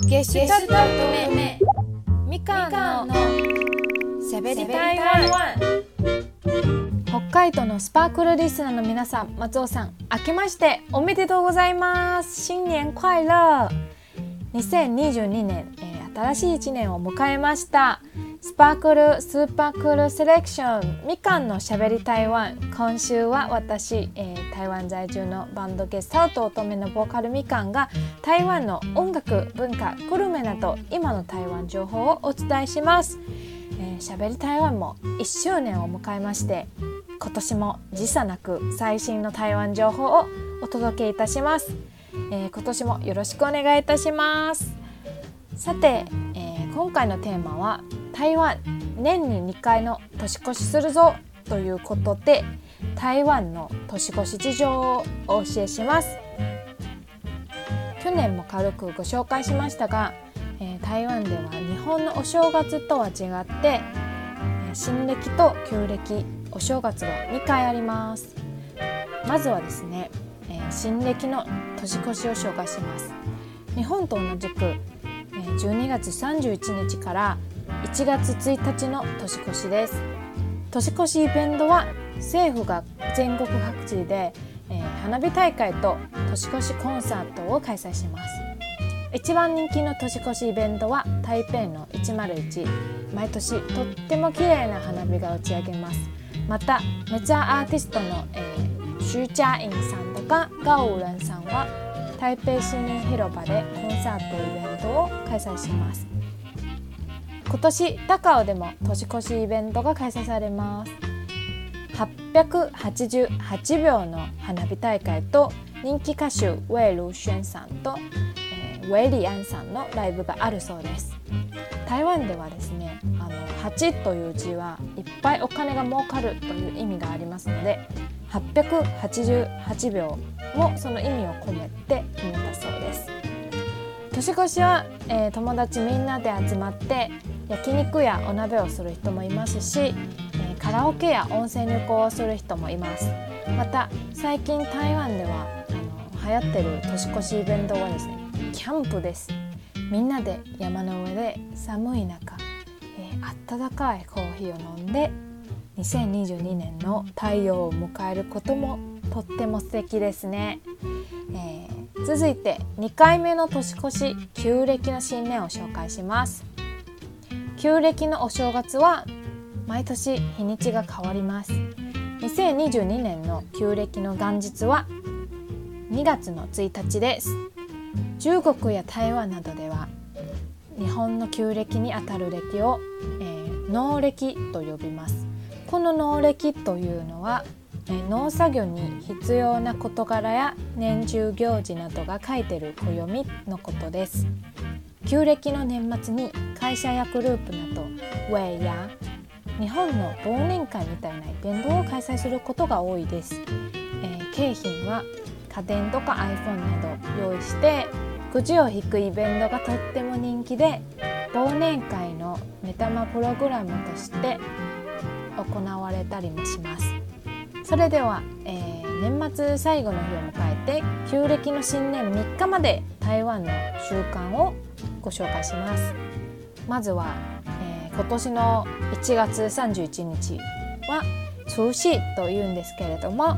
ゲシュタルト目みかんの。しゃべり台湾北海道のスパークルリスナーの皆さん松尾さん明けましておめでとうございます。新年快乐。2022年、えー、新しい一年を迎えましたスパークルスーパークルセレクションみかんのしゃべり台湾。今週は私、えー、台湾在住のバンドゲスト乙女のボーカルみかんが台湾の音楽文化グルメなど今の台湾情報をお伝えします。えー、しゃべり台湾も1周年を迎えまして今年も時差なく最新の台湾情報をお届けいたします、えー、今年もよろしくお願いいたします。さて、えー、今回のテーマは台湾年に2回の年越しするぞということで台湾の年越し事情をお教えします。去年も軽くご紹介しましたが、えー、台湾では日本のお正月とは違って、えー、新暦と旧暦お正月が2回あります。まずはですね、えー、新暦の年越しを紹介します。日本と同じく、えー、12月31日から1月1日の年越しです。年越しイベントは政府が全国各地で、えー、花火大会と年越しコンサートを開催します。一番人気の年越しイベントは台北の101毎年とっても綺麗な花火が打ち上げます。またメジャーアーティストの、えー、シューチャーインさんとかガオウレンさんは台北市民広場でコンサートイベントを開催します。今年高尾でも年越しイベントが開催されます。888秒の花火大会と人気歌手ウェイ・ルーシェンさんと、えー、ウェイリアンさんのライブがあるそうです。台湾ではですねあの8という字はいっぱいお金が儲かるという意味がありますので888秒もその意味を込めて決めたそうです。年越しは、えー、友達みんなで集まって焼肉やお鍋をする人もいますし、えー、カラオケや温泉旅行をする人もいます。また最近台湾ではあの流行ってる年越しイベントはですねキャンプです。みんなで山の上で寒い中、えー、温かいコーヒーを飲んで2022年の太陽を迎えることもとっても素敵ですね、えー、続いて2回目の年越し旧暦の新年を紹介します。旧暦のお正月は毎年日にちが変わります。2022年の旧暦の元日は2月の1日です。中国や台湾などでは日本の旧暦にあたる暦を、えー、農暦と呼びます。この農暦というのは、えー、農作業に必要な事柄や年中行事などが書いてる暦のことです。旧暦の年末に会社やグループなどウェイや日本の忘年会みたいなイベントを開催することが多いです、えー、景品は家電とか iPhone など用意してくじを引くイベントがとっても人気で忘年会の目玉プログラムとして行われたりもします。それでは、えー、年末最後の日を迎えて旧暦の新年3日まで台湾の習慣をご紹介します。まずは、えー、今年の1月31日は除夕というんですけれども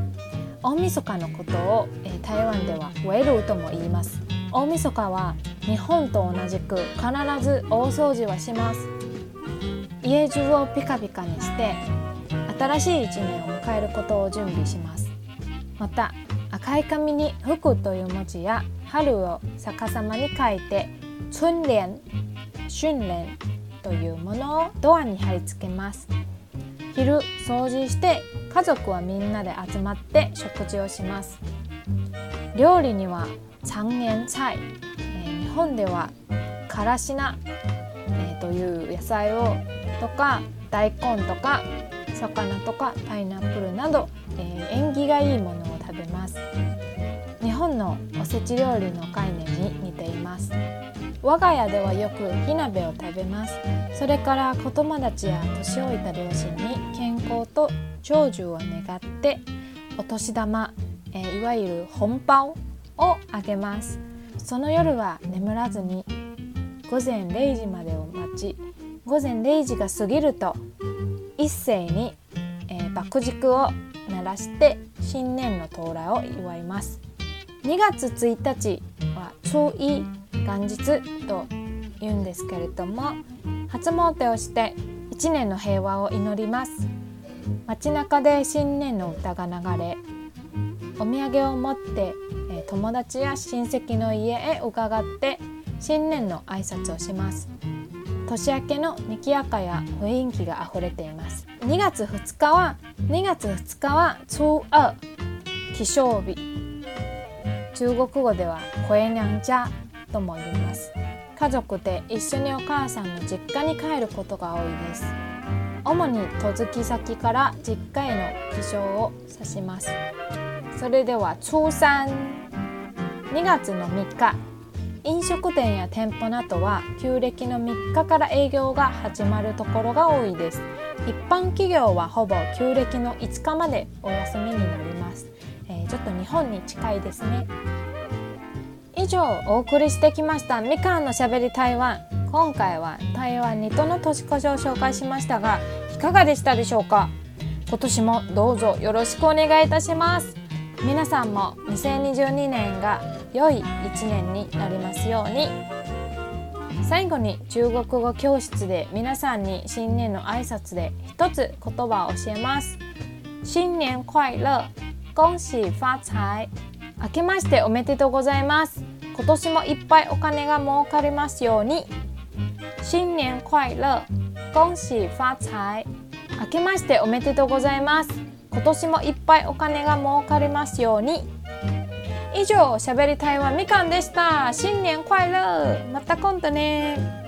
大晦日のことを、えー、台湾ではウェルとも言います。大晦日は日本と同じく必ず大掃除はします。家中をピカピカにして新しい一年を迎えることを準備します。また赤い紙に「福」という文字や春を逆さまに書いて春聯春聯というものをドアに貼り付けます。昼掃除して家族はみんなで集まって食事をします。料理には三元菜、えー、日本ではからしな、えー、という野菜をとか大根とか魚とかパイナップルなど、えー、縁起がいいものを食べます。日本のおせち料理の概念に似ています。我が家ではよく火鍋を食べます。それから子供たちや年老いた両親に健康と長寿を願ってお年玉、えー、いわゆる本包をあげます。その夜は眠らずに午前0時までを待ち午前0時が過ぎると一斉に、えー、爆竹を鳴らして新年の到来を祝います。2月1日は初一元日と言うんですけれども初詣をして1年の平和を祈ります。街中で新年の歌が流れお土産を持って友達や親戚の家へ伺って新年の挨拶をします。年明けの賑やかや雰囲気があふれています。2月2日は2月2日は初二起床日。中国語では声娘家とも言います。家族で一緒にお母さんの実家に帰ることが多いです。主に戸き先から実家への起床を指します。それでは初三2月の3日。飲食店や店舗などは旧暦の3日から営業が始まるところが多いです。一般企業はほぼ旧暦の5日までお休みになります、えー、ちょっと日本に近いですね。以上お送りしてきましたみかんのしゃべり台湾。今回は台湾にとの年越しを紹介しましたがいかがでしたでしょうか？今年もどうぞよろしくお願いいたします。皆さんも2022年が良い1年になりますように。最後に中国語教室で皆さんに新年の挨拶で一つ言葉を教えます。新年快乐恭喜发財明けましておめでとうございます。今年もいっぱいお金が儲かりますように。新年快乐。恭喜发財明けましておめでとうございます。今年もいっぱいお金が儲かりますように。以上しゃべり台湾みかんでした。新年快乐。また今度ね。